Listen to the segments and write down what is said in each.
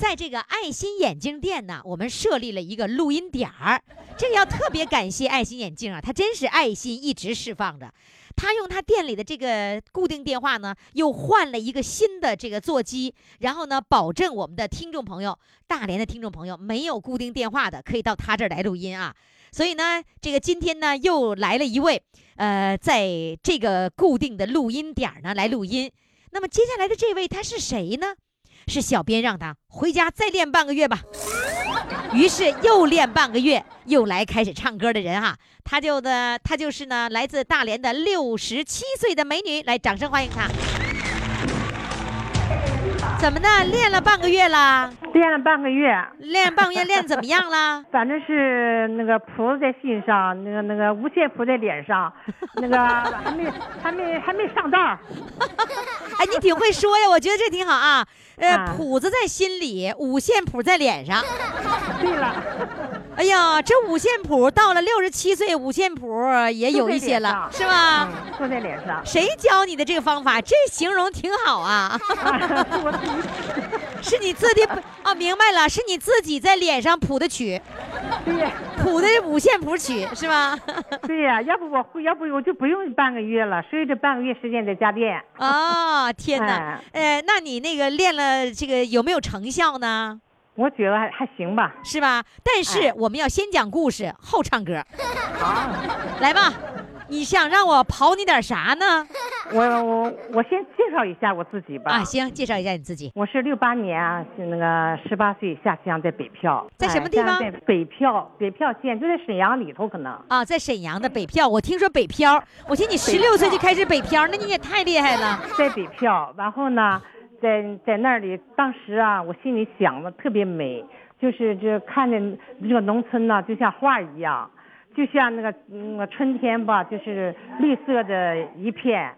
在这个爱心眼镜店呢，我们设立了一个录音点儿，这个要特别感谢爱心眼镜啊，它真是爱心一直释放着。他用他店里的这个固定电话呢，又换了一个新的这个座机，然后呢，保证我们的听众朋友，大连的听众朋友没有固定电话的，可以到他这儿来录音啊。所以呢，这个今天呢，又来了一位，呃，在这个固定的录音点儿呢来录音。那么接下来的这位他是谁呢？是小编让他回家再练半个月吧，于是又练半个月，又来开始唱歌的人哈，他就的他就是呢，来自大连的六十七岁的美女，来掌声欢迎他。怎么的？练了半个月了？练了半个月，练半个月练怎么样了？反正是那个谱在心上，那个那个五线谱在脸上，那个还没还没还没上道。哎，你挺会说呀，我觉得这挺好啊。呃，谱子在心里，五线谱在脸上。对了。哎呀，这五线谱到了六十七岁，五线谱也有一些了，是吧？坐在脸上。谁教你的这个方法？这形容挺好啊。是你自己啊？明白了，是你自己在脸上谱的曲。对。谱的五线谱曲是吧？对呀，要不我会，要不我就不用半个月了。所以这半个月时间在家练。哦，天哪！呃，那你那个练了这个有没有成效呢？我觉得还还行吧，是吧？但是我们要先讲故事，后唱歌。好，来吧，你想让我刨你点啥呢？我我我先介绍一下我自己吧。啊，行，介绍一下你自己。我是六八年啊，是那个十八岁下乡在北漂，在什么地方？在北漂，北漂县就在沈阳里头，可能。啊，在沈阳的北漂。我听说北漂，我听你十六岁就开始北漂，那你也太厉害了。在北漂，然后呢？在在那里，当时啊，我心里想的特别美，就是这看见这个农村呢，就像画一样，就像那个那个春天吧，就是绿色的一片，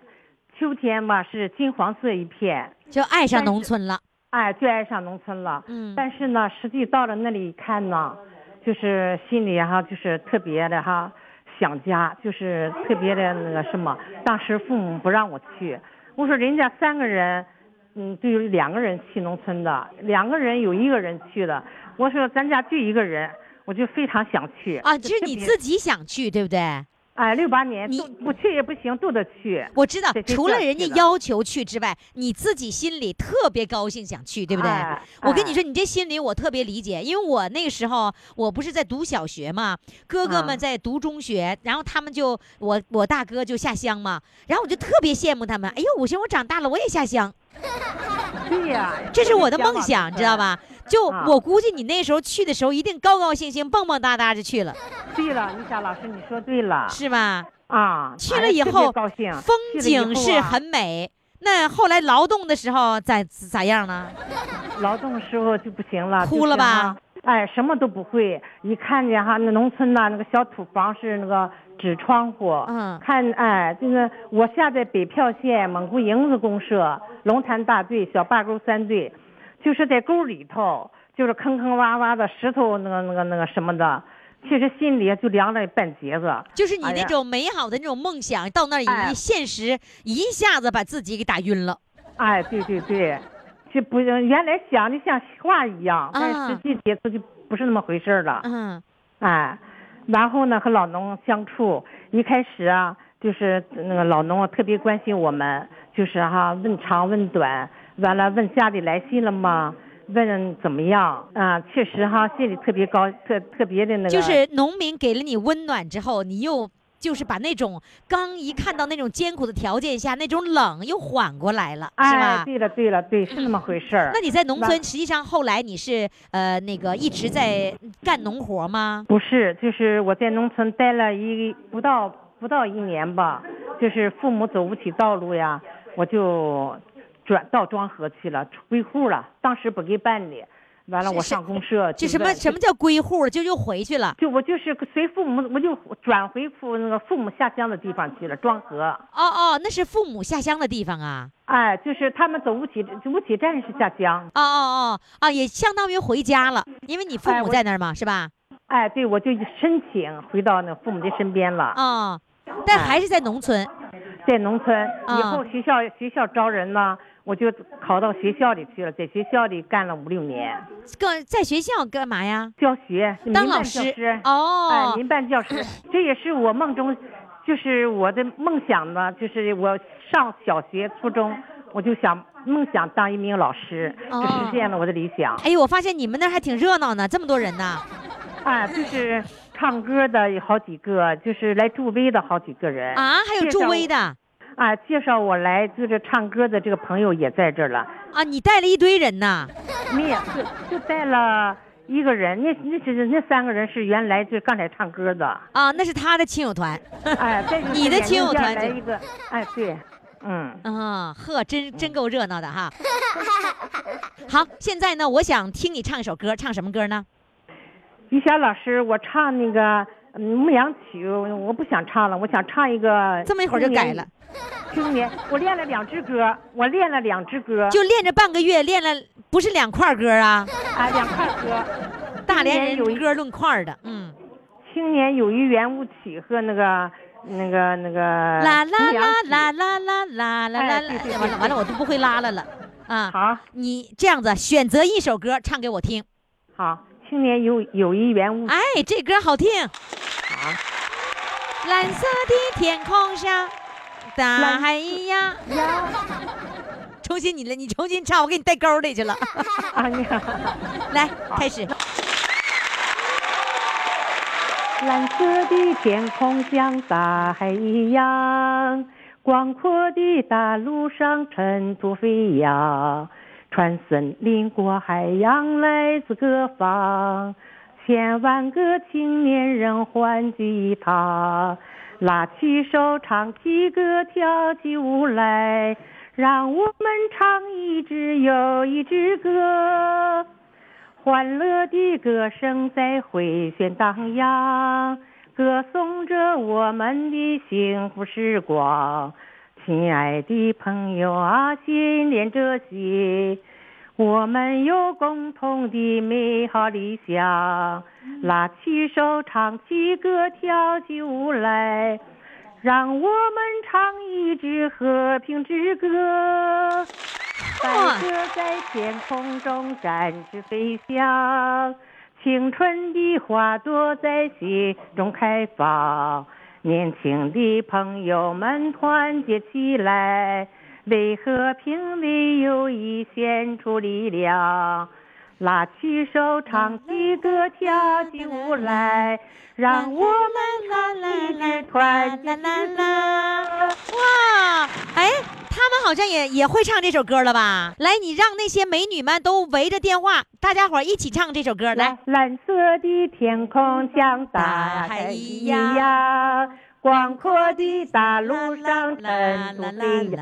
秋天吧是金黄色一片，就爱上农村了。哎，就爱上农村了。嗯。但是呢，实际到了那里一看呢，就是心里哈，就是特别的哈想家，就是特别的那个什么。当时父母不让我去，我说人家三个人。嗯，就有两个人去农村的，两个人有一个人去了。我说咱家就一个人，我就非常想去啊。就是你自己想去，对不对？哎，六八年，你不去也不行，都得去。我知道，除了人家要求去之外，你自己心里特别高兴想去，对不对？我跟你说，你这心里我特别理解，因为我那个时候我不是在读小学嘛，哥哥们在读中学，然后他们就我我大哥就下乡嘛，然后我就特别羡慕他们。哎呦，我寻我长大了我也下乡。对呀，这是我的梦想，知道吧？就我估计你那时候去的时候，一定高高兴兴、蹦蹦哒哒就去了。对了，你想老师，你说对了，是吧？啊，去了以后，高兴，风景是很美。那后来劳动的时候咋咋样呢？劳动的时候就不行了，哭了吧？哎，什么都不会。一看见哈，那农村呐，那个小土房是那个纸窗户。嗯。看，哎，就是我下在北票县蒙古营子公社龙潭大队小坝沟三队，就是在沟里头，就是坑坑洼洼的石头，那个那个那个什么的，其实心里就凉了半截子。就是你那种美好的那种梦想，到那儿一现实一下子把自己给打晕了。哎，对对对。就不原来想的像话一样，但实际接触就不是那么回事了。嗯，哎，然后呢，和老农相处，一开始啊，就是那个老农特别关心我们，就是哈问长问短，完了问家里来信了吗？问怎么样？啊，确实哈，心里特别高，特特别的那个。就是农民给了你温暖之后，你又。就是把那种刚一看到那种艰苦的条件下那种冷又缓过来了，是吧？对了对了对，是那么回事儿。那你在农村，实际上后来你是呃那个一直在干农活吗？不是，就是我在农村待了一不到不到一年吧，就是父母走不起道路呀，我就转到庄河去了，归户了。当时不给办理，完了我上公社。就什么什么叫归户？就又回去了。就我就是随父母，我就转回父那个父母下乡的地方去了，庄河。哦哦，那是父母下乡的地方啊。哎，就是他们走五起，五起站是下乡。哦哦哦，啊，也相当于回家了，因为你父母在那儿嘛，是吧？哎，对，我就申请回到那父母的身边了。啊，但还是在农村，在农村。以后学校学校招人呢，我就考到学校里去了，在学校里干了五六年。干在学校干嘛呀？教学，当老师。哦，哎，民办教师，这也是我梦中，就是我的梦想呢。就是我上小学、初中，我就想梦想当一名老师，就实现了我的理想。哎呦，我发现你们那还挺热闹呢，这么多人呢。啊，就是唱歌的有好几个，就是来助威的好几个人啊，还有助威的，啊，介绍我来就是唱歌的这个朋友也在这儿了啊，你带了一堆人呐？没有，就就带了一个人，那那是那三个人是原来就刚才唱歌的啊，那是他的亲友团，哎，你的亲友团来一个，哎，对，嗯啊，呵，真真够热闹的哈。好，现在呢，我想听你唱一首歌，唱什么歌呢？于霞老师，我唱那个牧羊曲，我不想唱了，我想唱一个。这么一会儿就改了。青年，我练了两支歌，我练了两支歌。就练着半个月，练了不是两块歌啊？啊，两块歌。大连人有一歌论块的，嗯。青年有一圆舞曲和那个那个那个。啦啦啦啦啦啦啦啦啦！完了完了，我都不会拉了了。啊。好。你这样子选择一首歌唱给我听。好。青年有有一圆舞，哎，这歌好听。好，蓝色的天空上，大海一样。重新你了，你重新唱，我给你带沟里去了。啊，你好，来开始。蓝色的天空像大海一样，广阔的大陆上尘土飞扬。穿森林过海洋，来自各方，千万个青年人欢聚一堂，拉起手唱起歌，跳起舞来，让我们唱一支又一支歌，欢乐的歌声在回旋荡漾，歌颂着我们的幸福时光。亲爱的朋友啊，心连着心，我们有共同的美好理想，拉起手，唱起歌，跳起舞来，让我们唱一支和平之歌。白鸽在天空中展翅飞翔，青春的花朵在心中开放。年轻的朋友们团结起来，为和平、为友谊献出力量，拉起手，唱起歌，跳起舞来，让我们唱一支团结之歌。哇，哎。他们好像也也会唱这首歌了吧？来，你让那些美女们都围着电话，大家伙一起唱这首歌。来，蓝色的天空像大海一样，广阔的大陆上尘土飞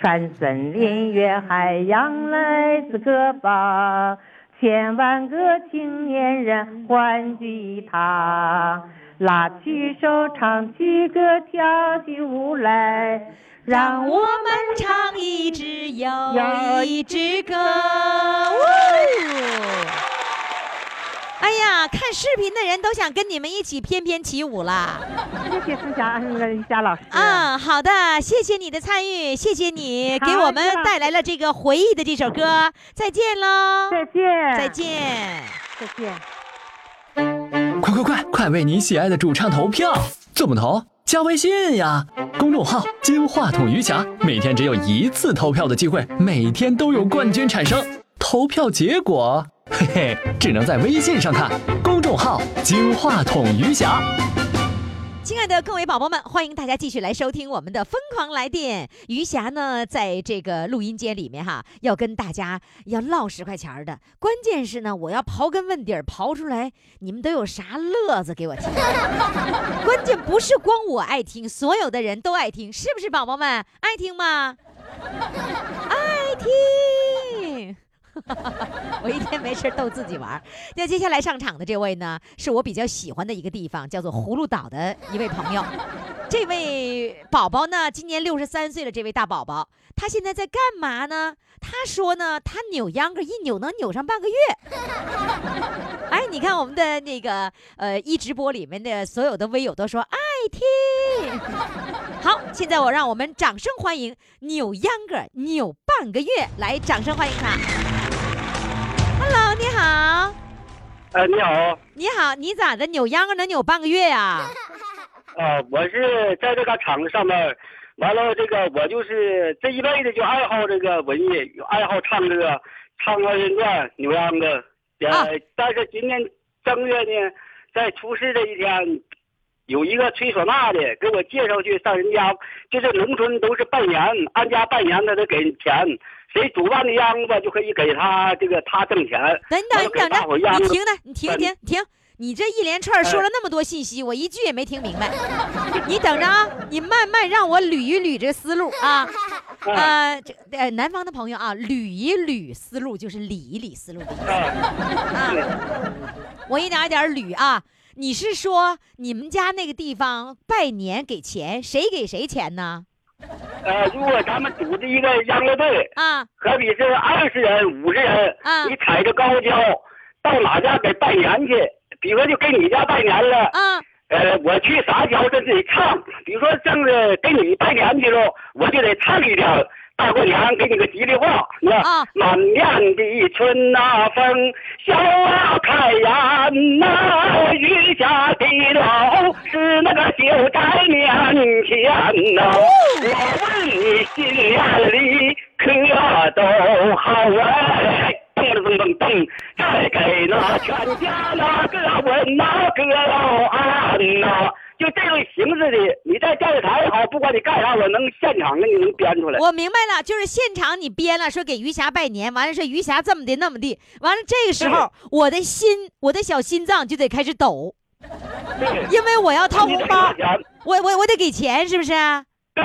扬，穿森林越海洋，来自各方，千万个青年人欢聚一堂，拉起手，唱起歌，跳起舞来。让我们唱一支又一支歌。哎呀，看视频的人都想跟你们一起翩翩起舞了。谢谢思霞，那个瑜伽老师。嗯，好的，谢谢你的参与，谢谢你给我们带来了这个回忆的这首歌。再见喽！再见！再见！再见！快快快，快为你喜爱的主唱投票！怎么投？加微信呀，公众号“金话筒余霞”，每天只有一次投票的机会，每天都有冠军产生。投票结果，嘿嘿，只能在微信上看。公众号“金话筒余霞”。亲爱的各位宝宝们，欢迎大家继续来收听我们的《疯狂来电》。余霞呢，在这个录音间里面哈，要跟大家要唠十块钱的。关键是呢，我要刨根问底儿，刨出来你们都有啥乐子给我听。关键不是光我爱听，所有的人都爱听，是不是宝宝们爱听吗？爱听。我一天没事逗自己玩。那接下来上场的这位呢，是我比较喜欢的一个地方，叫做葫芦岛的一位朋友。这位宝宝呢，今年六十三岁了。这位大宝宝，他现在在干嘛呢？他说呢，他扭秧歌一扭能扭上半个月。哎，你看我们的那个呃一直播里面的所有的微友都说爱听。好，现在我让我们掌声欢迎扭秧歌扭半个月，来，掌声欢迎他。你好。呃，你好。你好，你咋的？扭秧歌能扭半个月呀？啊，我是在这个厂子上班，完了这个我就是这一辈子就爱好这个文艺，爱好唱这个唱二人转、扭秧歌。呃，但是今年正月呢，在出事这一天，有一个吹唢呐的给我介绍去上人家，就是农村都是拜年，安家拜年他得给钱，谁主办的秧子就可以给他这个他挣钱。等等，你等着，你停着，你停停停。你这一连串说了那么多信息，我一句也没听明白。你等着啊，你慢慢让我捋一捋这思路啊。呃，这呃南方的朋友啊，捋一捋思路就是理一理思路的意思啊。我一点一点捋啊。你是说你们家那个地方拜年给钱，谁给谁钱呢？呃，如果咱们组织一个秧歌队啊，可比是二十人、五十人，啊你踩着高跷到哪家给拜年去？比如说，就给你家拜年了，啊，呃，我去撒娇，这得唱。比如说，正是给你拜年去了，我就得唱一条大过年，给你个吉利话。你看，满面的春呐风，笑啊开颜呐，雨下的老是那个就在面前呐。我问你心眼里可都好啊？噔噔噔噔，再给那全家那个问那个老安呐，就这种形式的，你在电视台也好，不管你干啥，我能现场给你能编出来。我明白了，就是现场你编了，说给余霞拜年，完了说余霞这么的那么的，完了这个时候我的心，我的小心脏就得开始抖，因为我要掏红包，我我我得给钱，是不是？对。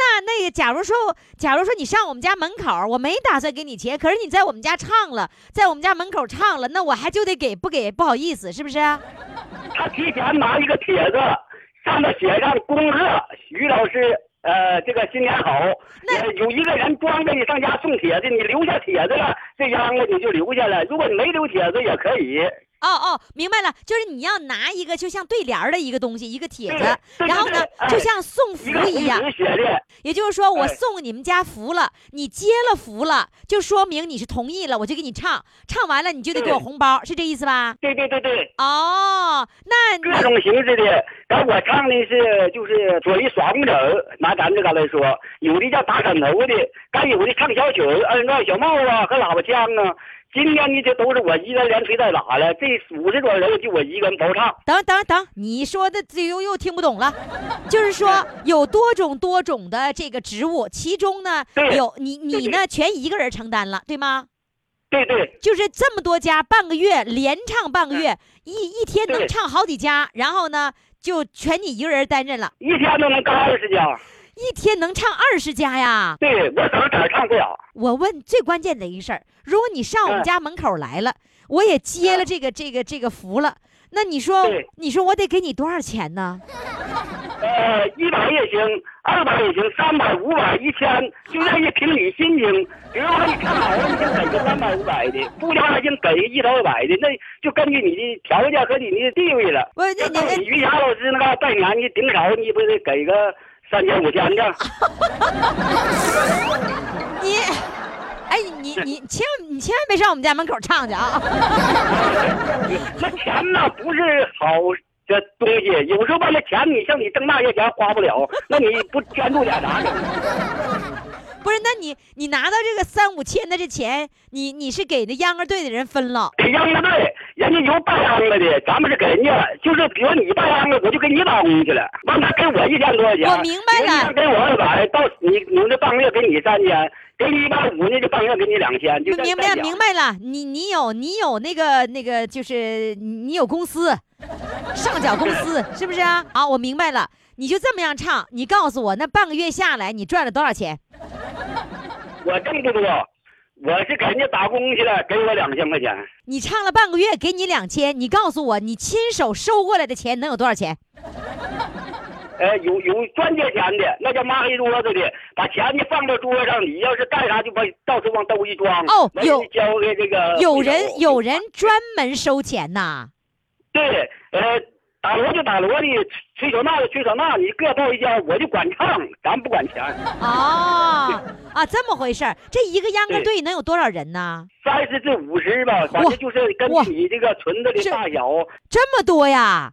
那那个，假如说，假如说你上我们家门口，我没打算给你钱，可是你在我们家唱了，在我们家门口唱了，那我还就得给，不给不好意思，是不是？他提前拿一个帖子，上面写上恭贺徐老师，呃，这个新年好。那有一个人装着你上家送帖子，你留下帖子了，这秧子你就留下了。如果你没留帖子也可以。哦哦，明白了，就是你要拿一个就像对联的一个东西，一个帖子，然后呢，就像送福一样。也就是说，我送你们家福了，你接了福了，就说明你是同意了，我就给你唱，唱完了你就得给我红包，是这意思吧？对对对对。哦，那各种形式的，然后我唱的是就是左一耍风筝，拿咱这嘎来说，有的叫打枕头的，该有的唱小曲儿，二人小帽啊和喇叭腔啊。今天呢，就都是我一个人连吹带打的，这五十多人就我一个人包唱。等等等，你说的这又又听不懂了，就是说有多种多种的这个职务，其中呢有你你呢全一个人承担了，对吗？对对。就是这么多家，半个月连唱半个月，一一天能唱好几家，然后呢就全你一个人担任了。一天都能干二十家。一天能唱二十家呀？对，我怎么哪唱不了？我问最关键的一个事儿，如果你上我们家门口来了，我也接了这个这个这个福了，那你说，你说我得给你多少钱呢？呃，一百也行，二百也行，三百、五百、一千，就愿意凭你心情。比如说你看好了，你就给个三百、五百的；不唱还行，给个一到、二百的，那就根据你的条件和你的地位了。不，那你于霞老师那个拜年，你顶少你不得给个？三千五千的，你，哎，你 你千万你千万别上我们家门口唱去啊！那钱呢不是好这东西，有时候吧那钱你像你挣那些钱花不了，那你不捐助点啥的？不是，那你你拿到这个三五千的这钱，你你是给那秧歌队的人分了？给秧歌队，人家有办秧歌的，咱们是给人家，就是比如你办秧歌，我就给你打工去了，完他给我一天多少钱？我明白了。给我二百，到你你们这半个月给你三千，给你一百五，那就半个月给你两千，就明白明白了。你你有你有那个那个，就是你有公司，上缴公司是不是啊？好，我明白了。你就这么样唱，你告诉我，那半个月下来你赚了多少钱？我挣不多，我是给人家打工去了，给我两千块钱。你唱了半个月，给你两千，你告诉我，你亲手收过来的钱能有多少钱？呃，有有赚这钱的，那叫抹黑桌子的，把钱呢放到桌上，你要是干啥就把到处往兜一装。哦，有交给这个。有人有人专门收钱呐。对，呃。打锣就打锣的，吹唢呐的吹唢呐，你各报一家，我就管唱，咱不管钱。哦，啊，这么回事儿。这一个秧歌队能有多少人呢？三十至五十吧，反正就是根据你这个村子的大小。这么多呀？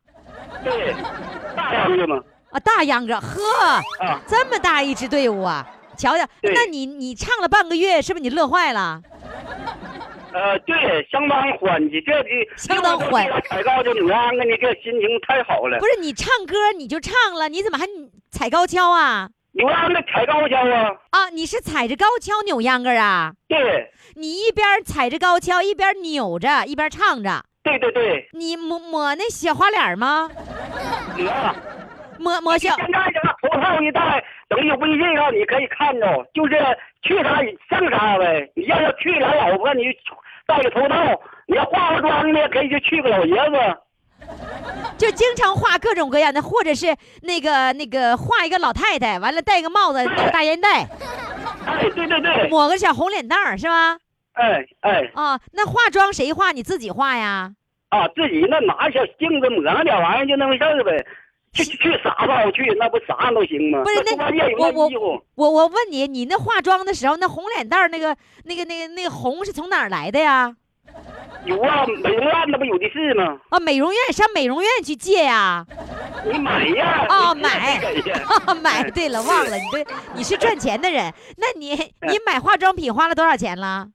对，大秧歌吗？啊，大秧歌，呵，啊，这么大一支队伍啊！瞧瞧，那你你唱了半个月，是不是你乐坏了？呃，对，相当欢喜，这的相当欢。踩高跷扭秧歌，你这心情太好了。不是你唱歌你就唱了，你怎么还踩高跷啊？扭秧歌踩高跷啊？啊，你是踩着高跷扭秧歌啊？对。你一边踩着高跷，一边扭着，一边唱着。对对对。你抹抹那小花脸吗？抹。抹抹小。现在这个头套一戴，等于微信上你可以看着，就是去啥上啥呗。你要要去俩老婆，你。戴个头套，你要化个妆呢，可以就去个老爷子，就经常化各种各样的，或者是那个那个画一个老太太，完了戴个帽子，戴个大烟袋，哎，对对对，抹个小红脸蛋儿，是吧？哎哎，啊，那化妆谁化？你自己化呀？啊，自己那拿小镜子抹上点玩意儿就那回事儿呗。去去啥时去？那不啥都行吗？不是那我我我我问你，你那化妆的时候，那红脸蛋儿那个那个那个那个红是从哪儿来的呀？有啊，美容院那不有的是吗？啊，美容院上美容院去借呀？你买呀？啊，买买。对了，忘了你这你是赚钱的人，那你 你买化妆品花了多少钱了？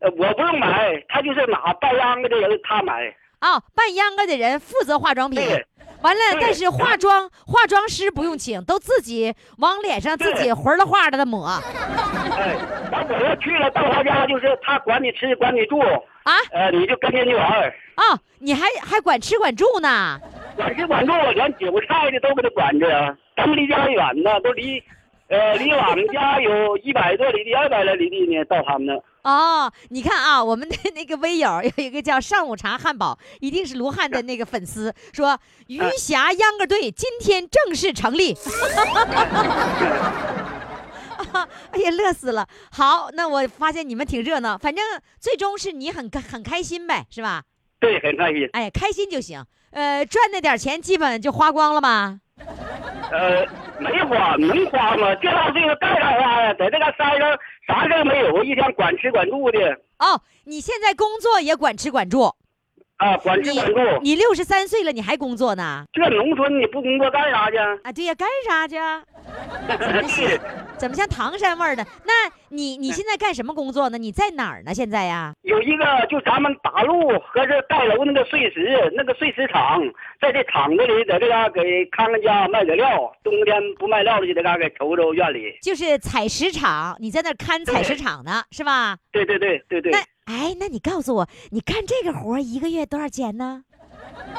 呃，我不用买，他就是哪办秧歌的人他买。哦，办秧歌的人负责化妆品。完了，但是化妆化妆师不用请，都自己往脸上自己魂了画的抹。哎，完我要去了到他家，就是他管你吃管你住啊，呃，你就跟着你玩啊，你还还管吃管住呢？管吃管住，连韭菜的都给他管着。咱们离家远呢，都离，呃，离我们家有一百多里地，二百来里地呢，到他们那。哦，你看啊，我们的那个微友有一个叫上午茶汉堡，一定是卢汉的那个粉丝，说余霞秧歌队今天正式成立。哎呀，乐死了！好，那我发现你们挺热闹，反正最终是你很很开心呗，是吧？对，很开心。哎，开心就行。呃，赚那点钱基本就花光了吗？呃，没花，能花吗？这大岁数干啥花呀？在这个山上。啥事没有，一天管吃管住的。哦，你现在工作也管吃管住。啊，管吃管住。你六十三岁了，你还工作呢？这农村你不工作干啥去？啊，对呀，干啥去？怎么像唐山味儿的？那你你现在干什么工作呢？你在哪儿呢？现在呀？有一个，就咱们打路和这盖楼那个碎石，那个碎石厂，在这厂子里，在这嘎给看看家卖点料，冬天不卖料的就在嘎给瞅瞅院里。就是采石场，你在那看采石场呢，是吧？对对对对对。那哎，那你告诉我，你干这个活一个月多少钱呢？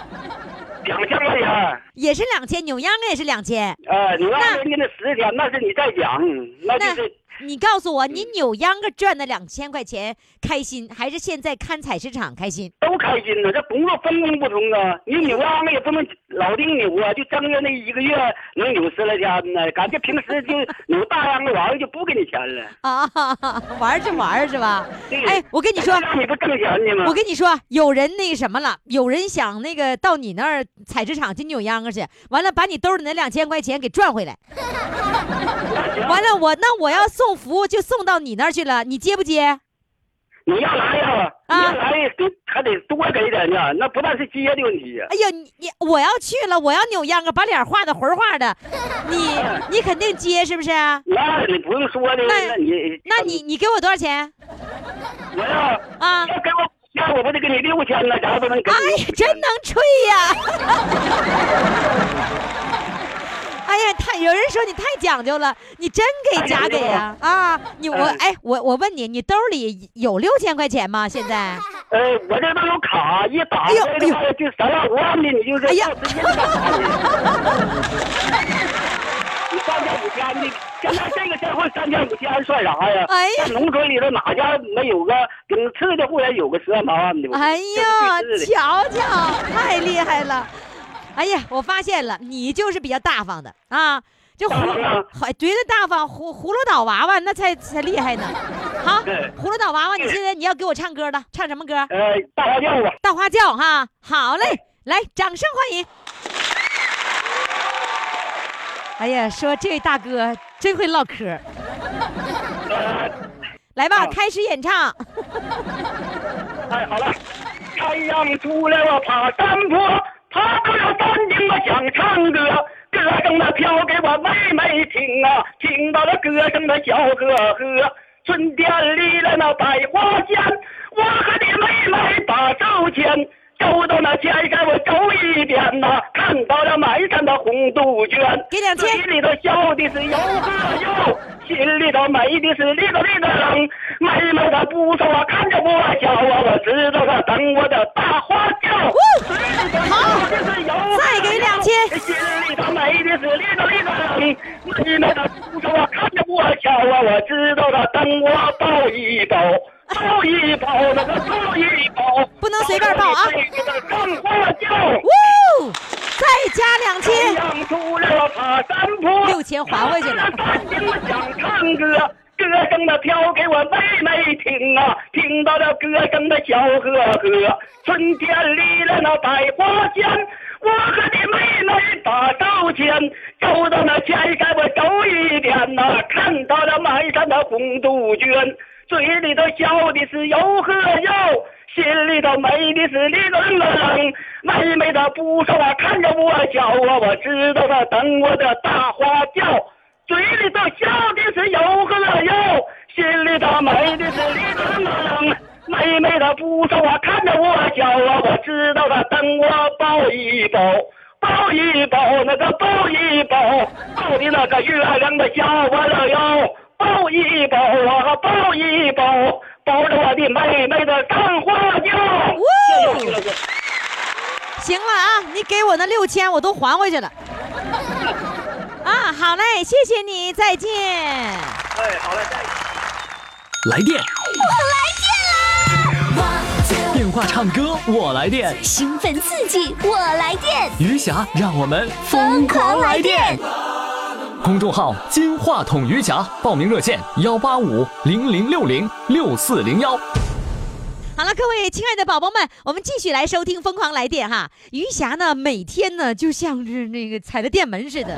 两千块钱，也是两千，扭秧歌也是两千。呃，扭秧歌那十天，那是你在讲，那就是。你告诉我，你扭秧歌赚的两千块钱开心，还是现在看采石场开心？都开心呢，这工作分工不同啊。你扭秧歌也不能老丁扭啊，就正月那一个月能扭十来天呢。感觉平时就 扭大秧歌完了就不给你钱了啊，玩就玩是吧？哎，我跟你说，你不挣钱呢吗？我跟你说，有人那个什么了，有人想那个到你那儿采石场去扭秧歌去，完了把你兜里那两千块钱给赚回来。完了，我那我要送服务就送到你那儿去了，你接不接？你要来呀？啊，来给还得多给点呢，那不但是接的问题。哎呀，你你我要去了，我要扭秧歌，把脸画的魂画的，你你肯定接是不是？那你不用说的，那你那你你给我多少钱？我要啊，要给我，那我不得给你六千了，咋不能给？哎呀，真能吹呀！哎呀，太有人说你太讲究了，你真给假给呀？啊，你我哎，我我问你，你兜里有六千块钱吗？现在？呃，我这都有卡，一打开的话就三万五万的，你就是哎呀，三千五千的，现在这个社会三千五千算啥呀？哎呀，农村里头哪家没有个顶次的户人有个十万八万的？哎呀，瞧瞧，太厉害了！哎呀，我发现了，你就是比较大方的啊。就葫芦，还觉得大方，葫葫芦岛娃娃那才才厉害呢。好，葫芦岛娃娃，你现在你要给我唱歌了，唱什么歌？呃，大花轿吧。大花轿哈，好嘞，来，掌声欢迎。哎呀，说这位大哥真会唠嗑。来吧，开始演唱。哎，好了，太阳出来我爬山坡，爬到了山顶我想唱歌。歌声的飘给我妹妹听啊，听到了歌声的笑呵呵。春天里的那百花间，我和你妹妹把手牵。走到那前山我走一遍呐，看到了满山的红杜鹃。给。心里头笑的是哟呵哟，心里头美的是哩个哩个冷。妹妹她不说话，看着我笑啊，我知道她等我的大花轿。好，再给两千。心里头美的是哩个哩个冷。妹妹她不说话，看着我笑啊，我知道她等我抱一抱。抱一抱，那个抱一抱，不能随便抱啊！呜，再加两千，六千还回去了。想唱歌，歌声的飘给我妹妹听啊，听到了歌声的笑呵呵。春天里的那百花间，我和你妹妹把手牵，走到那前山我走一遍呐，看到了满山的红杜鹃。嘴里头笑的是哟呵哟，心里头美的是哩楞楞。妹妹她不说话，看着我笑啊，我知道她等我的大花轿。嘴里头笑的是哟呵哟，心里头美的是哩楞楞。妹妹她不说话，看着我笑啊，我知道她等我抱一抱，抱一抱那个抱一抱，抱的那个月亮的笑弯了腰。抱一抱啊，抱一抱，抱着我的妹妹的上花轿。行了啊，你给我那六千我都还回去了。啊，好嘞，谢谢你，再见。哎，好嘞，再见。来电，我来电啦！电话唱歌，我来电。兴奋刺激，我来电。余霞，让我们疯狂来电。公众号“金话筒余霞”，报名热线：幺八五零零六零六四零幺。好了，各位亲爱的宝宝们，我们继续来收听《疯狂来电》哈。余霞呢，每天呢就像是那个踩着电门似的。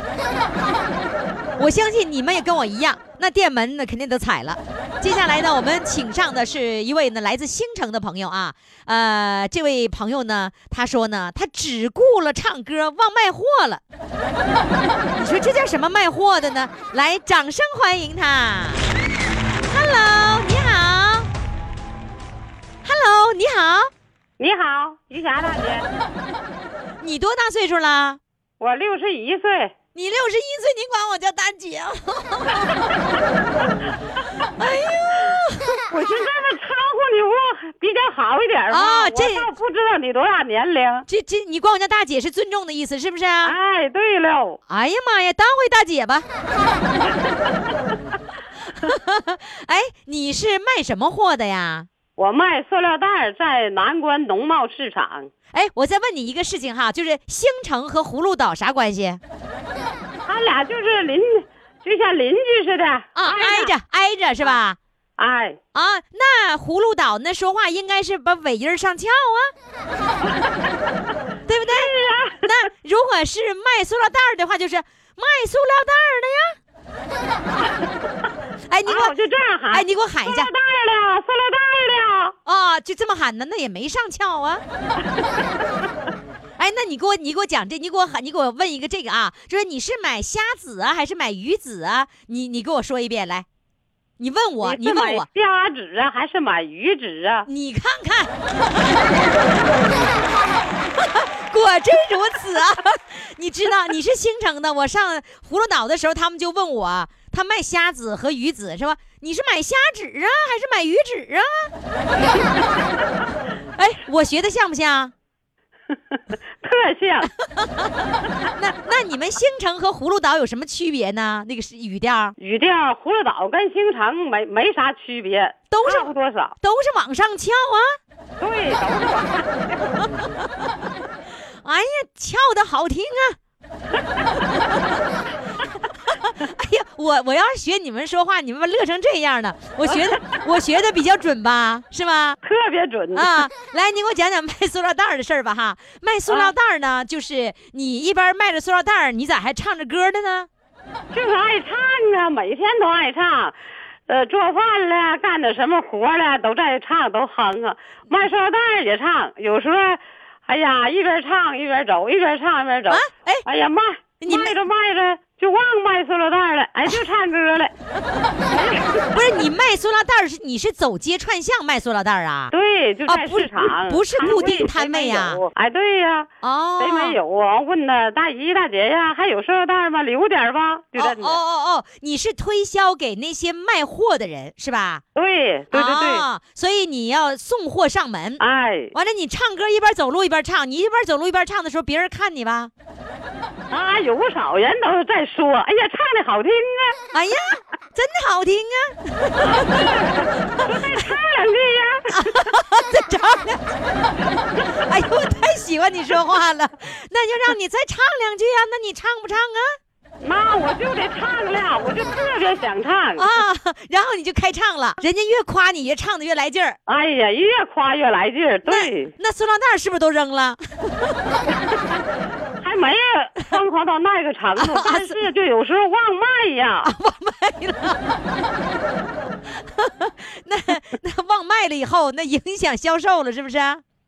我相信你们也跟我一样，那电门呢肯定都踩了。接下来呢，我们请上的是一位呢来自星城的朋友啊。呃，这位朋友呢，他说呢，他只顾了唱歌，忘卖货了。你说这叫什么卖货的呢？来，掌声欢迎他。Hello。Hello，你好，你好，于霞大姐，你多大岁数了？我六十一岁。你六十一岁，你管我叫大姐？哎呀，我寻思这称呼你不比较好一点啊？这不知道你多大年龄。这这，你管我叫大姐是尊重的意思，是不是？哎，对了。哎呀妈呀，当回大姐吧。哎，你是卖什么货的呀？我卖塑料袋，在南关农贸市场。哎，我再问你一个事情哈，就是兴城和葫芦岛啥关系？他俩就是邻，就像邻居似的啊，挨着挨着是吧？哎啊，那葫芦岛那说话应该是把尾音上翘啊，对不对？是啊。那如果是卖塑料袋的话，就是卖塑料袋的呀。哎，你给我就这样喊！哎，你给我喊一下！塑料袋的，塑料袋的。啊，就这么喊的，那也没上翘啊。哎，那你给我，你给我讲这，你给我喊，你给我问一个这个啊，就是你是买虾子啊，还是买鱼子啊？你你给我说一遍来，你问我，你问我虾子啊，还是买鱼子啊？你看看，果真如此啊！你知道你是兴城的，我上葫芦岛的时候，他们就问我。他卖虾子和鱼子是吧？你是买虾子啊，还是买鱼子啊？哎，我学的像不像？特像。那那你们兴城和葫芦岛有什么区别呢？那个是语调？语调，葫芦岛跟兴城没没啥区别，都是不多少，都是往上翘啊。对，都是往上翘。哎呀，翘的好听啊！哎呀，我我要是学你们说话，你们乐成这样呢？我学的我学的比较准吧，是吗？特别准啊！来，你给我讲讲卖塑料袋的事儿吧，哈！卖塑料袋呢，就是你一边卖着塑料袋，你咋还唱着歌的呢？就是爱唱啊，每天都爱唱，呃，做饭了，干点什么活了，都在唱，都哼啊。卖塑料袋也唱，有时候，哎呀，一边唱一边走，一边唱一边走。哎，哎呀，卖，卖着卖着。就忘卖塑料袋了，哎，就唱歌了。不是你卖塑料袋是你是走街串巷卖塑料袋啊？对，就在市场，不是固定摊位呀。哎，对呀。哦。谁没有啊？问他大姨大姐呀，还有塑料袋吗？留点吧。就这。哦哦哦，你是推销给那些卖货的人是吧？对对对对。所以你要送货上门。哎。完了，你唱歌一边走路一边唱，你一边走路一边唱的时候，别人看你吧。啊，有不少人都在说，哎呀，唱的好听啊！哎呀，真的好听啊！再唱两句呀！再唱两句。哎呦，我太喜欢你说话了，那就让你再唱两句啊！那你唱不唱啊？妈我就得唱了，我就特别想唱啊！然后你就开唱了，人家越夸你，越唱的越来劲儿。哎呀，越夸越来劲儿。对，那塑料袋是不是都扔了？还没疯狂到那个程度，但是就有时候忘卖呀，忘卖了。那那忘卖了以后，那影响销售了，是不是？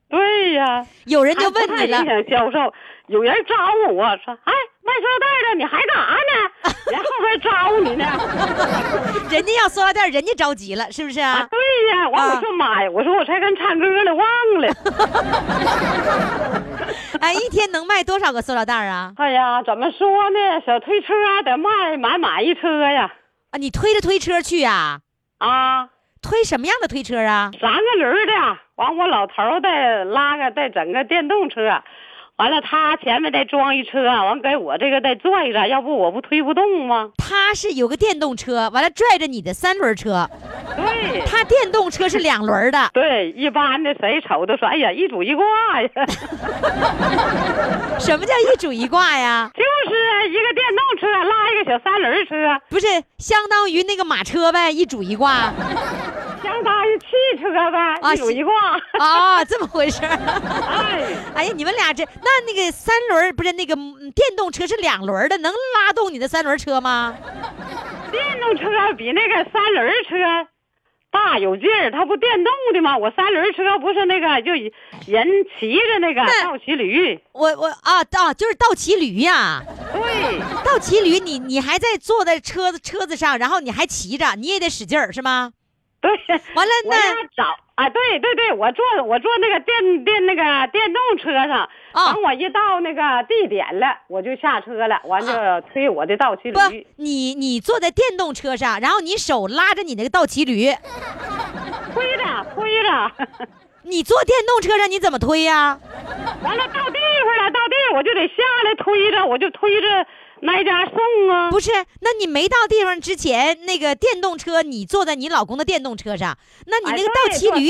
对呀，有人就问你了。影响销售，有人招呼我说：“哎，卖塑料袋的，你还干啥呢？人后边招呼你呢。人家要塑料袋，人家着急了，是不是啊？对呀，完我说妈呀，我说我才跟唱歌呢，忘了。哎，一天能卖多少个塑料袋啊？哎呀，怎么说呢？小推车得卖满满一车呀。啊，你推着推车去呀？啊，推什么样的推车啊？三个轮的。完，我老头再拉个再整个电动车，完了他前面再装一车，完给我这个再拽着，要不我不推不动吗？他是有个电动车，完了拽着你的三轮车。对，他电动车是两轮的。对，一般的谁瞅都说，哎呀，一主一挂呀。什么叫一主一挂呀？就是一个电动车拉一个小三轮车，不是相当于那个马车呗？一主一挂。相当于汽车呗，一主一挂啊，这么回事儿。哎呀，你们俩这那那个三轮不是那个电动车是两轮的，能拉动你的三轮车吗？电动车比那个三轮车大有劲儿，它不电动的吗？我三轮车不是那个就人骑着那个倒骑驴。我我啊啊，就是倒骑驴呀。对，倒骑驴，你你还在坐在车子车子上，然后你还骑着，你也得使劲儿是吗？对，完了那找啊，对对对，我坐我坐那个电电那个电动车上，等我一到那个地点了，我就下车了，完就推我的倒骑驴。你你坐在电动车上，然后你手拉着你那个倒骑驴，推着推 着。你坐电动车上你怎么推呀？完了到地方了，到地我就得下来推着，我就推着。哪家送啊？不是，那你没到地方之前，那个电动车你坐在你老公的电动车上，那你那个倒骑驴，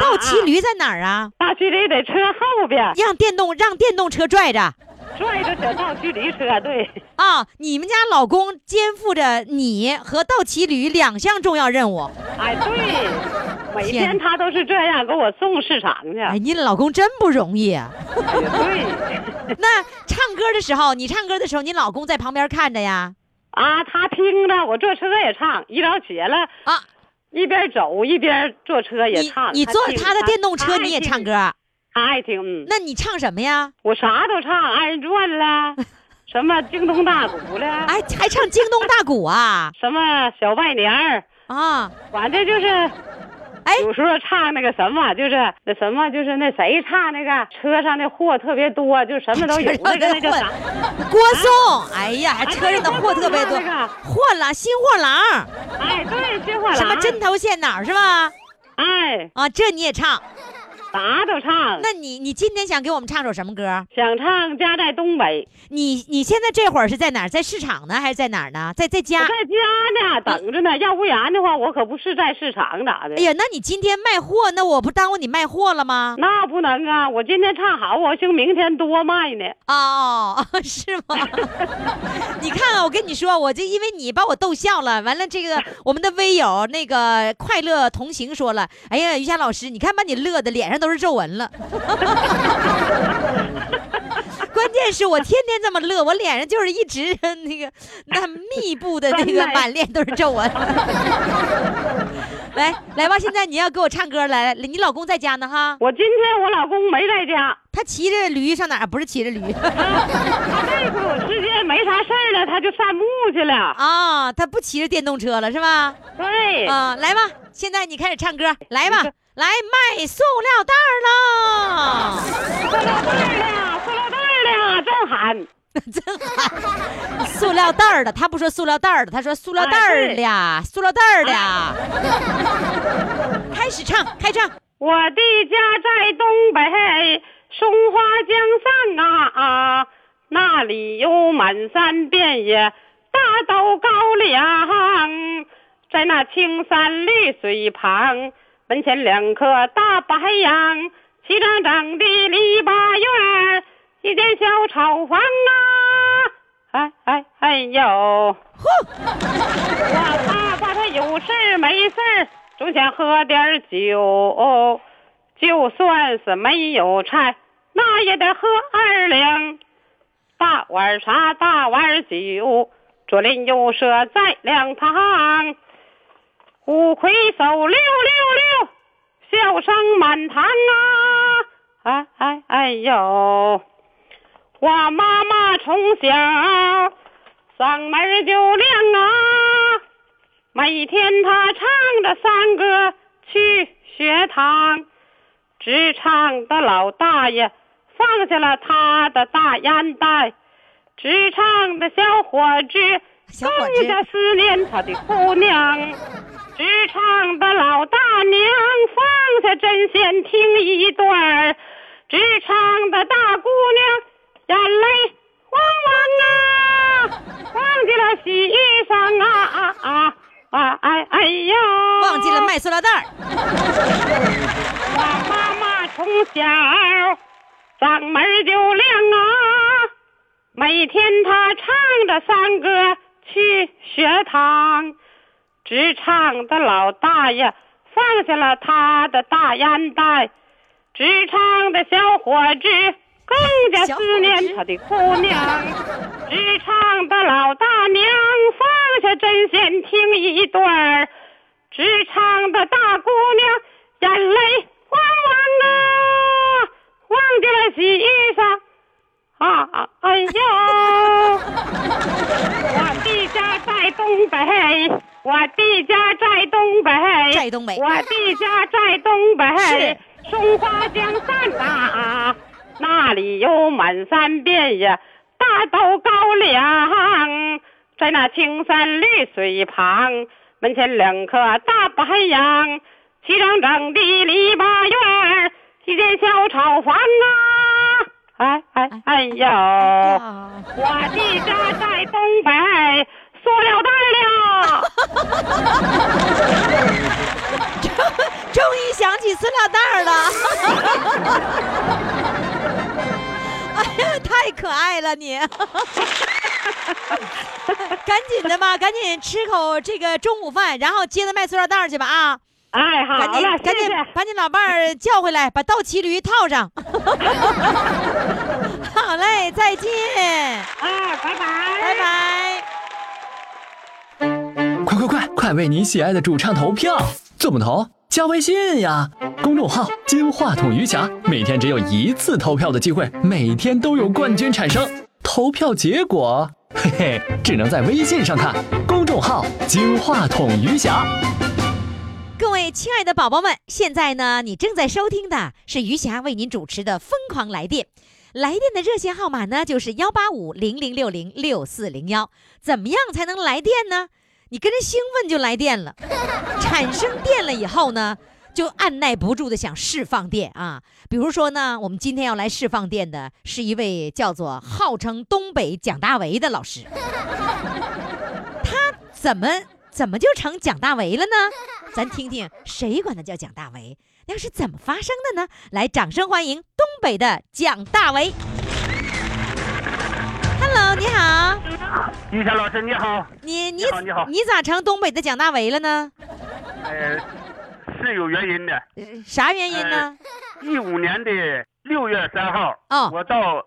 倒骑驴在哪儿啊？倒骑驴在车后边，让电动让电动车拽着，拽着小倒骑驴车，对。啊，你们家老公肩负着你和倒骑驴两项重要任务。哎，对。每天他都是这样给我送市场去。哎，你老公真不容易啊！对。那唱歌的时候，你唱歌的时候，你老公在旁边看着呀？啊，他听着，我坐车也唱，一早起来啊，一边走一边坐车也唱。你坐他的电动车，你也唱歌？他爱听。那你唱什么呀？我啥都唱，二人转了，什么京东大鼓了。哎，还唱京东大鼓啊？什么小拜年儿啊？反正就是。哎，有时候唱那个什么，就是那什么，就是那谁唱那个车上的货特别多，就什么都有。那个那叫啥？郭颂。哎呀，车上的货特别多。货郎，新货郎。哎，对，新货郎。什么针头线脑是吧？哎，啊，这你也唱？啥都唱。那你你今天想给我们唱首什么歌？想唱《家在东北》。你你现在这会儿是在哪儿？在市场呢，还是在哪儿呢？在在家？在家呢，等着呢。要不然的话，我可不是在市场咋的？哎呀，那你今天卖货，那我不耽误你卖货了吗？那不能啊！我今天唱好，我兴明天多卖呢。哦，是吗？你看啊，我跟你说，我就因为你把我逗笑了。完了，这个我们的微友那个快乐同行说了，哎呀，于霞老师，你看把你乐的脸上都是皱纹了。关键是我天天这么乐，我脸上就是一直那个那密布的那个满脸都是皱纹。来来吧，现在你要给我唱歌来，你老公在家呢哈？我今天我老公没在家，他骑着驴上哪儿？不是骑着驴，他这会时间没啥事儿了，他就散步去了啊。他不骑着电动车了是吧？对啊，来吧，现在你开始唱歌，来吧，来卖塑料袋儿了，塑料袋儿了，塑料袋儿了，真喊。真好，塑料袋儿的，他不说塑料袋儿的，他说塑料袋儿的，塑料袋儿的。开始唱，开唱。我的家在东北松花江上啊，那里有满山遍野大豆高粱，在那青山绿水旁，门前两棵大白杨，齐整整的篱笆院。一间小草房啊，哎哎哎呦！我爸爸他有事没事总想喝点酒，就算是没有菜，那也得喝二两。大碗茶，大碗酒，左邻右舍在两旁，五魁首六六六，笑声满堂啊！哎哎哎呦！我妈妈从小嗓门就亮啊，每天她唱着山歌去学堂，直唱的老大爷放下了他的大烟袋，直唱的小伙子更加思念他的姑娘，职场的老大娘放下针线听一段，职场的大姑娘。眼泪汪汪啊，忘记了洗衣裳啊啊啊啊！哎哎呀，忘记了卖塑料袋儿。我妈妈从小嗓门就亮啊，每天她唱着山歌去学堂，职场的老大爷放下了他的大烟袋，职场的小伙子。更加思念他的姑娘，职场的老大娘放下针线听一段儿。职场的大姑娘眼泪汪汪啊，忘记了洗衣裳。啊！哎呦，我的家在东北，我弟家在东北，在东北，我弟家在东北，松花江上啊。那里有满山遍野大豆高粱，在那青山绿水旁，门前两棵大白杨，齐整整的篱笆院，一间小草房啊！哎哎哎呦，我弟家在东北，塑料袋了。终于想起塑料袋了。哎呀太可爱了你，赶紧的吧，赶紧吃口这个中午饭，然后接着卖塑料袋去吧啊！哎，好赶紧赶紧把你老伴儿叫回来，把倒骑驴套上。好嘞，再见。啊，拜拜，拜拜。快快快，为你喜爱的主唱投票，怎么投？加微信呀，公众号“金话筒余霞”，每天只有一次投票的机会，每天都有冠军产生。投票结果，嘿嘿，只能在微信上看。公众号“金话筒余霞”。各位亲爱的宝宝们，现在呢，你正在收听的是余霞为您主持的《疯狂来电》，来电的热线号码呢就是幺八五零零六零六四零幺。怎么样才能来电呢？你跟着兴奋就来电了，产生电了以后呢，就按耐不住的想释放电啊。比如说呢，我们今天要来释放电的是一位叫做号称东北蒋大为的老师，他怎么怎么就成蒋大为了呢？咱听听谁管他叫蒋大为，那是怎么发生的呢？来，掌声欢迎东北的蒋大为。Hello，你好，于霞老师，你好。你你好，你好。你咋成东北的蒋大为了呢？呃，是有原因的。啥原因呢？一五年的六月三号，哦，我到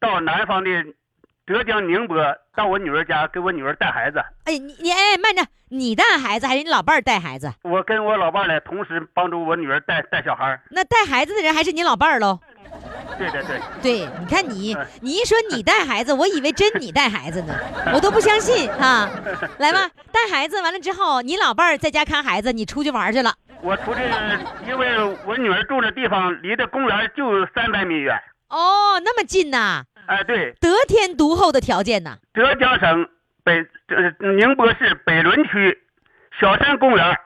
到南方的浙江宁波，到我女儿家给我女儿带孩子。哎，你你哎，慢着，你带孩子还是你老伴儿带孩子？我跟我老伴儿呢，同时帮助我女儿带带小孩。那带孩子的人还是你老伴儿喽？对对对，对，你看你，你一说你带孩子，我以为真你带孩子呢，我都不相信哈。来吧，带孩子完了之后，你老伴儿在家看孩子，你出去玩去了。我出去，因为我女儿住的地方离这公园就三百米远。哦，那么近呐？哎，对，得天独厚的条件呐。浙江省北呃宁波市北仑区小山公园。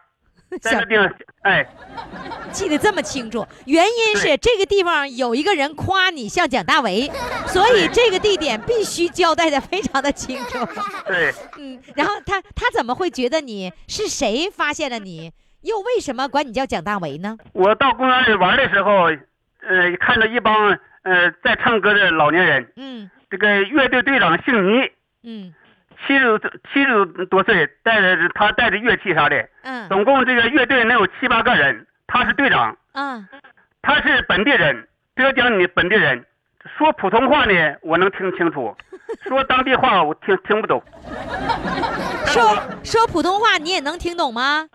在这地方，哎，记得这么清楚，原因是这个地方有一个人夸你像蒋大为，所以这个地点必须交代的非常的清楚。对，嗯，然后他他怎么会觉得你是谁发现了你，又为什么管你叫蒋大为呢？我到公园里玩的时候，呃，看到一帮呃在唱歌的老年人，嗯，这个乐队队长姓倪，嗯。七十七十多岁，带着他带着乐器啥的，嗯，总共这个乐队能有七八个人，他是队长，嗯，他是本地人，浙江的本地人，说普通话呢我能听清楚，说当地话我听听不懂。说说普通话你也能听懂吗？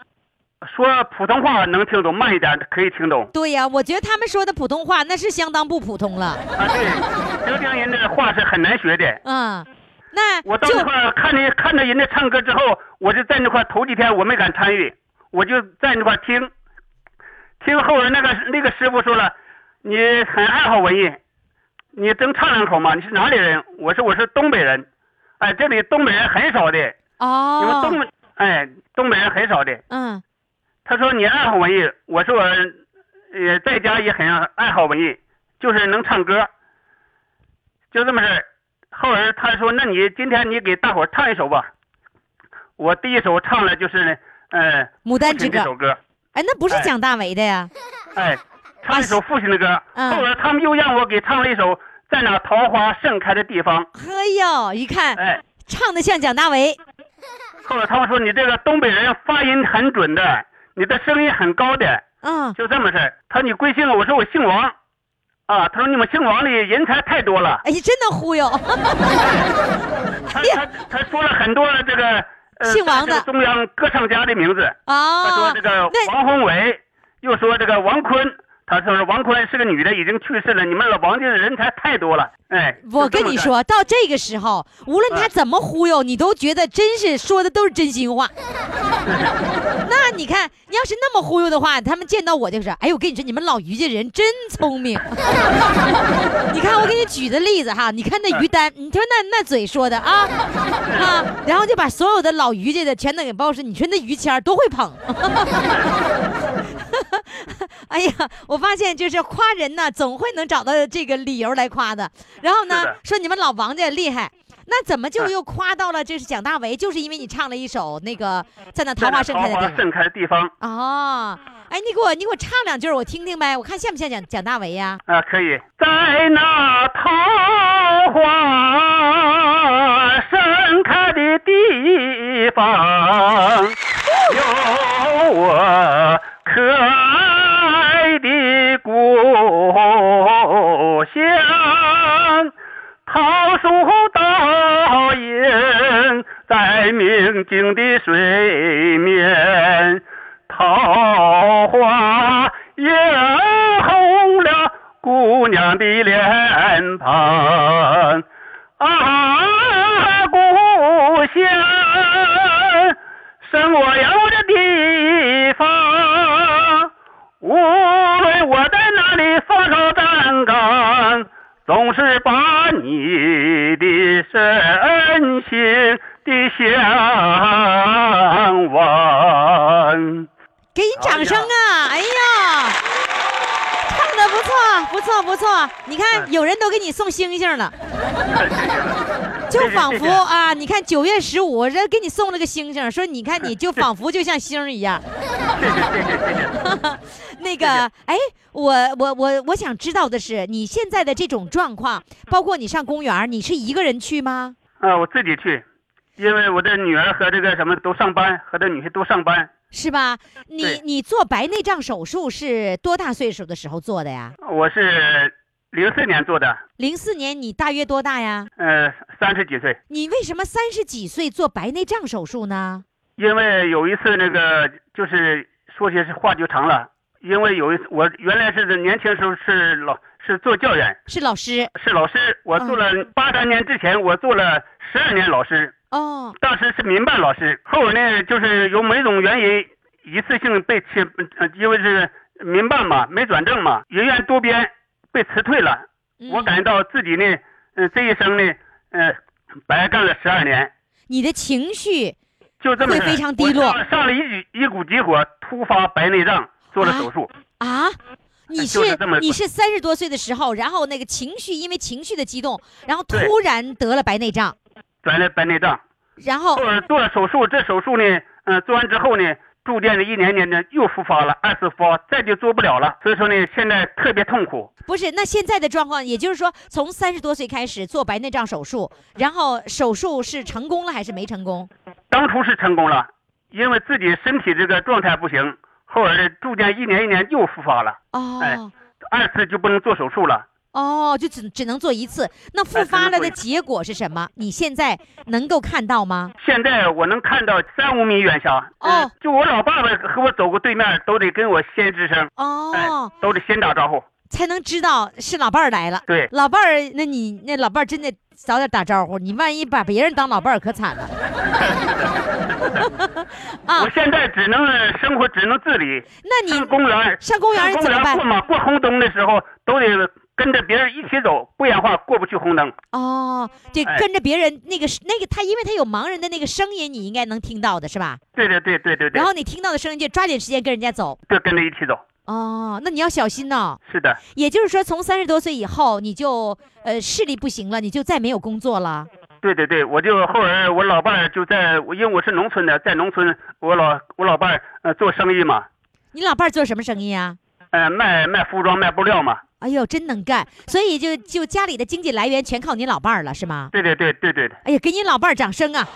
说普通话能听懂，慢一点可以听懂。对呀，我觉得他们说的普通话那是相当不普通了。啊，对，浙江人的话是很难学的。嗯。那我到那块看着看着人家唱歌之后，我就在那块头几天我没敢参与，我就在那块听，听后来那个那个师傅说了，你很爱好文艺，你能唱两口吗？你是哪里人？我说我是东北人，哎，这里东北人很少的。哦，东哎东北人很少的，嗯，他说你爱好文艺，我说我呃在家也很爱好文艺，就是能唱歌，就这么事儿。后来他说：“那你今天你给大伙唱一首吧。”我第一首唱的就是呢，呃，《牡丹之歌》这首歌。哎，那不是蒋大为的呀。哎，唱一首父亲的歌。后来他们又让我给唱了一首《在那桃花盛开的地方》。哎呦，一看，哎，唱的像蒋大为。后来他们说你这个东北人发音很准的，你的声音很高的。嗯。就这么事儿。他说你贵姓？我说我姓王。啊，他说你们姓王的人才太多了。哎呀，真能忽悠。他他他说了很多这个姓王的中央歌唱家的名字。啊。他说这个王宏伟，又说这个王坤。他说王坤是个女的，已经去世了。你们老王家的人才太多了。哎，我跟你说到这个时候，无论他怎么忽悠，你都觉得真是说的都是真心话。那你看，你要是那么忽悠的话，他们见到我就是，哎，我跟你说，你们老于家人真聪明。你看，我给你举的例子哈，你看那于丹，你说那那嘴说的啊啊，然后就把所有的老于家的全都给包实。你说那于谦多会捧。哎呀，我发现就是夸人呢，总会能找到这个理由来夸的。然后呢，说你们老王家厉害，那怎么就又夸到了这是蒋大为？就是因为你唱了一首那个在那桃花盛开的地方。盛开的地方。哦，哎，你给我你给我唱两句，我听听呗，我看像不像蒋蒋大为呀？啊，可以。在那桃花盛开的地方，有我可乡。桃树倒映在明净的水面，桃花映红了姑娘的脸庞。啊，故乡，生我养我的地方，无论我在哪里发烧总是把你的深情的向往给你掌声啊哎呀。唱的不错不错不错你看有人都给你送星星了 就仿佛啊你看九月十五人给你送了个星星说你看你就仿佛就像星一样。那个哎，我我我我想知道的是，你现在的这种状况，包括你上公园，你是一个人去吗？啊，我自己去，因为我的女儿和这个什么都上班，和这女婿都上班。是吧？你你做白内障手术是多大岁数的时候做的呀？我是零四年做的。零四年你大约多大呀？呃，三十几岁。你为什么三十几岁做白内障手术呢？因为有一次那个就是说起是话就长了，因为有一次我原来是年轻时候是老是做教员，是老师，是老师。我做了八三年之前我做了十二年老师。哦，当时是民办老师，后来呢，就是有某种原因，一次性被辞，因为是民办嘛，没转正嘛，人员多编，被辞退了。我感觉到自己呢，嗯，这一生呢，呃，白干了十二年。你的情绪就这么会非常低落。上了一一股急火，突发白内障，做了手术。啊，你是你是三十多岁的时候，然后那个情绪因为情绪的激动，然后突然得了白内障。转了白内障，然后做做了手术，这手术呢，嗯，做完之后呢，逐渐的一年年的又复发了，二次复发，再就做不了了，所以说呢，现在特别痛苦。不是，那现在的状况，也就是说，从三十多岁开始做白内障手术，然后手术是成功了还是没成功？当初是成功了，因为自己身体这个状态不行，后来住店一年一年又复发了。哦，哎，二次就不能做手术了。哦，就只只能做一次，那复发了的结果是什么？你现在能够看到吗？现在我能看到三五米远小。哦，就我老爸爸和我走过对面，都得跟我先吱声。哦，都得先打招呼，才能知道是老伴儿来了。对，老伴儿，那你那老伴儿真的早点打招呼，你万一把别人当老伴儿可惨了。啊！我现在只能生活，只能自理。那你上公园，上公园怎么办？过马过红灯的时候都得。跟着别人一起走，不然话过不去红灯。哦，对，跟着别人那个那个他，因为他有盲人的那个声音，你应该能听到的是吧？对对对对对对。然后你听到的声音就抓紧时间跟人家走，就跟着一起走。哦，那你要小心呢。是的。也就是说，从三十多岁以后，你就呃视力不行了，你就再没有工作了。对对对，我就后来我老伴儿就在，因为我是农村的，在农村，我老我老伴儿呃做生意嘛。你老伴儿做什么生意啊？呃，卖卖服装，卖布料嘛。哎呦，真能干！所以就就家里的经济来源全靠你老伴儿了，是吗？对对对对对哎呀，给你老伴儿掌声啊！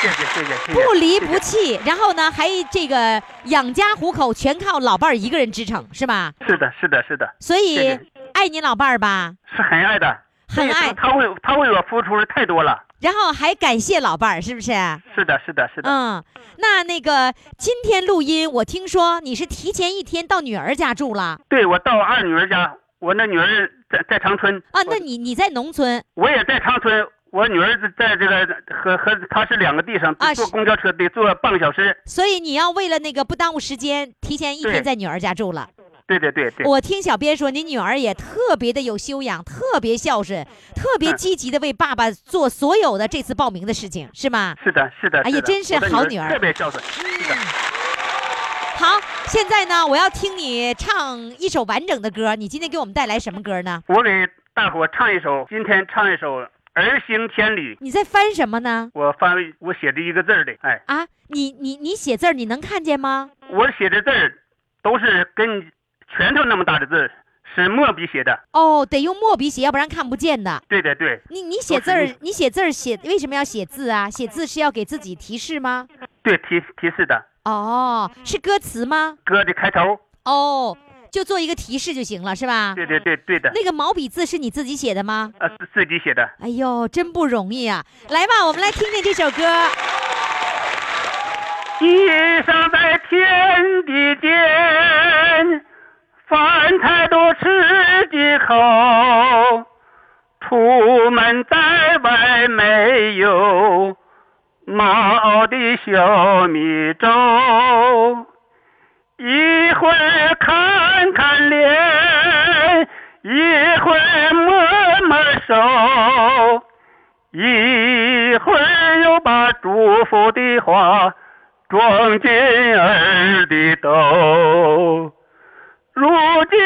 谢谢谢谢谢谢。不离不弃，然后呢，还这个养家糊口全靠老伴儿一个人支撑，是吧？是的是的是的。所以爱你老伴儿吧？是很爱的，很爱。他为他为我付出的太多了。然后还感谢老伴儿，是不是？是的是的是的。嗯，那那个今天录音，我听说你是提前一天到女儿家住了。对，我到二女儿家。我那女儿在在长春啊，那你你在农村，我也在长春。我女儿在这个和和她是两个地方，坐公交车得坐半个小时。所以你要为了那个不耽误时间，提前一天在女儿家住了。对对对对。我听小编说，你女儿也特别的有修养，特别孝顺，特别积极的为爸爸做所有的这次报名的事情，是吗？是的，是的。哎呀，真是好女儿，特别孝顺。是的。好。现在呢，我要听你唱一首完整的歌。你今天给我们带来什么歌呢？我给大伙唱一首，今天唱一首《儿行千里》。你在翻什么呢？我翻我写的一个字儿的，哎。啊，你你你写字儿，你能看见吗？我写的字儿都是跟拳头那么大的字，是墨笔写的。哦，得用墨笔写，要不然看不见的。对对对。你你写字儿，你写字儿写为什么要写字啊？写字是要给自己提示吗？对，提提示的。哦，是歌词吗？歌的开头。哦，就做一个提示就行了，是吧？对对对对的。那个毛笔字是你自己写的吗？呃，是自己写的。哎呦，真不容易啊！来吧，我们来听听这首歌。一生在天地间，饭菜多吃几口，出门在外没有。妈熬的小米粥，一会儿看看脸，一会儿摸摸手，一会儿又把祝福的话装进儿的兜。如今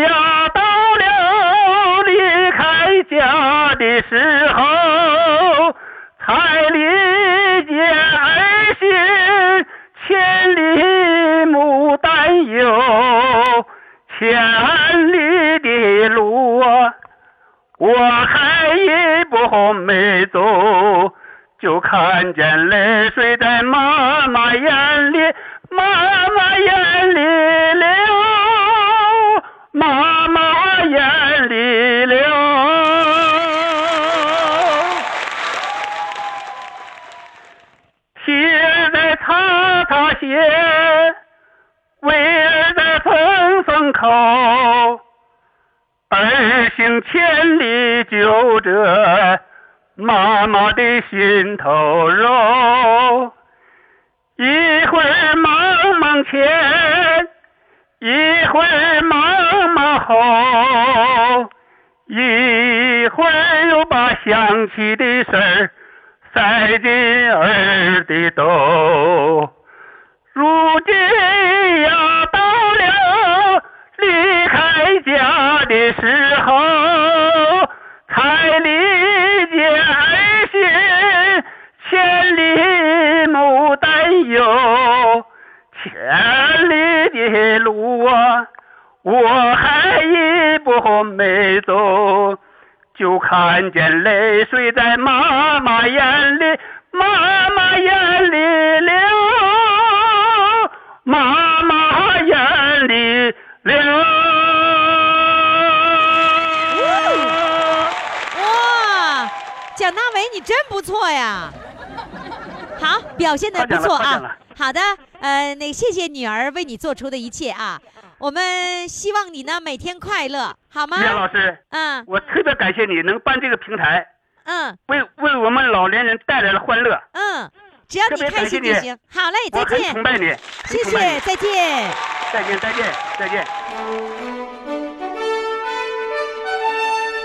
呀到了离开家的时候才理解儿行千里母担忧千里的路啊。我还一步没走就看见泪水在妈妈眼里妈妈眼里流眼里流。鞋在擦擦鞋，为儿在缝缝口。儿行千里就这妈妈的心头肉，一会儿忙忙前，一会儿忙后，一会儿又把想起的事儿塞进儿的兜，如今呀到了。离开家的时候，才理解儿行千里母担忧，千里的路啊，我还一步没走，就看见泪水在妈妈眼里，妈妈眼里流，妈妈眼里。流，哇，蒋大为，你真不错呀！好，表现的不错啊。好的，呃，那谢谢女儿为你做出的一切啊。我们希望你呢每天快乐，好吗？杨老师，嗯，我特别感谢你能办这个平台，嗯，为为我们老年人带来了欢乐，嗯。只要你开心就行。好嘞，再见。崇拜你，谢谢，再见。再见，再见，再见。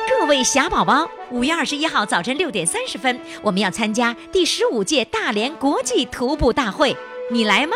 各位小宝宝，五月二十一号早晨六点三十分，我们要参加第十五届大连国际徒步大会，你来吗？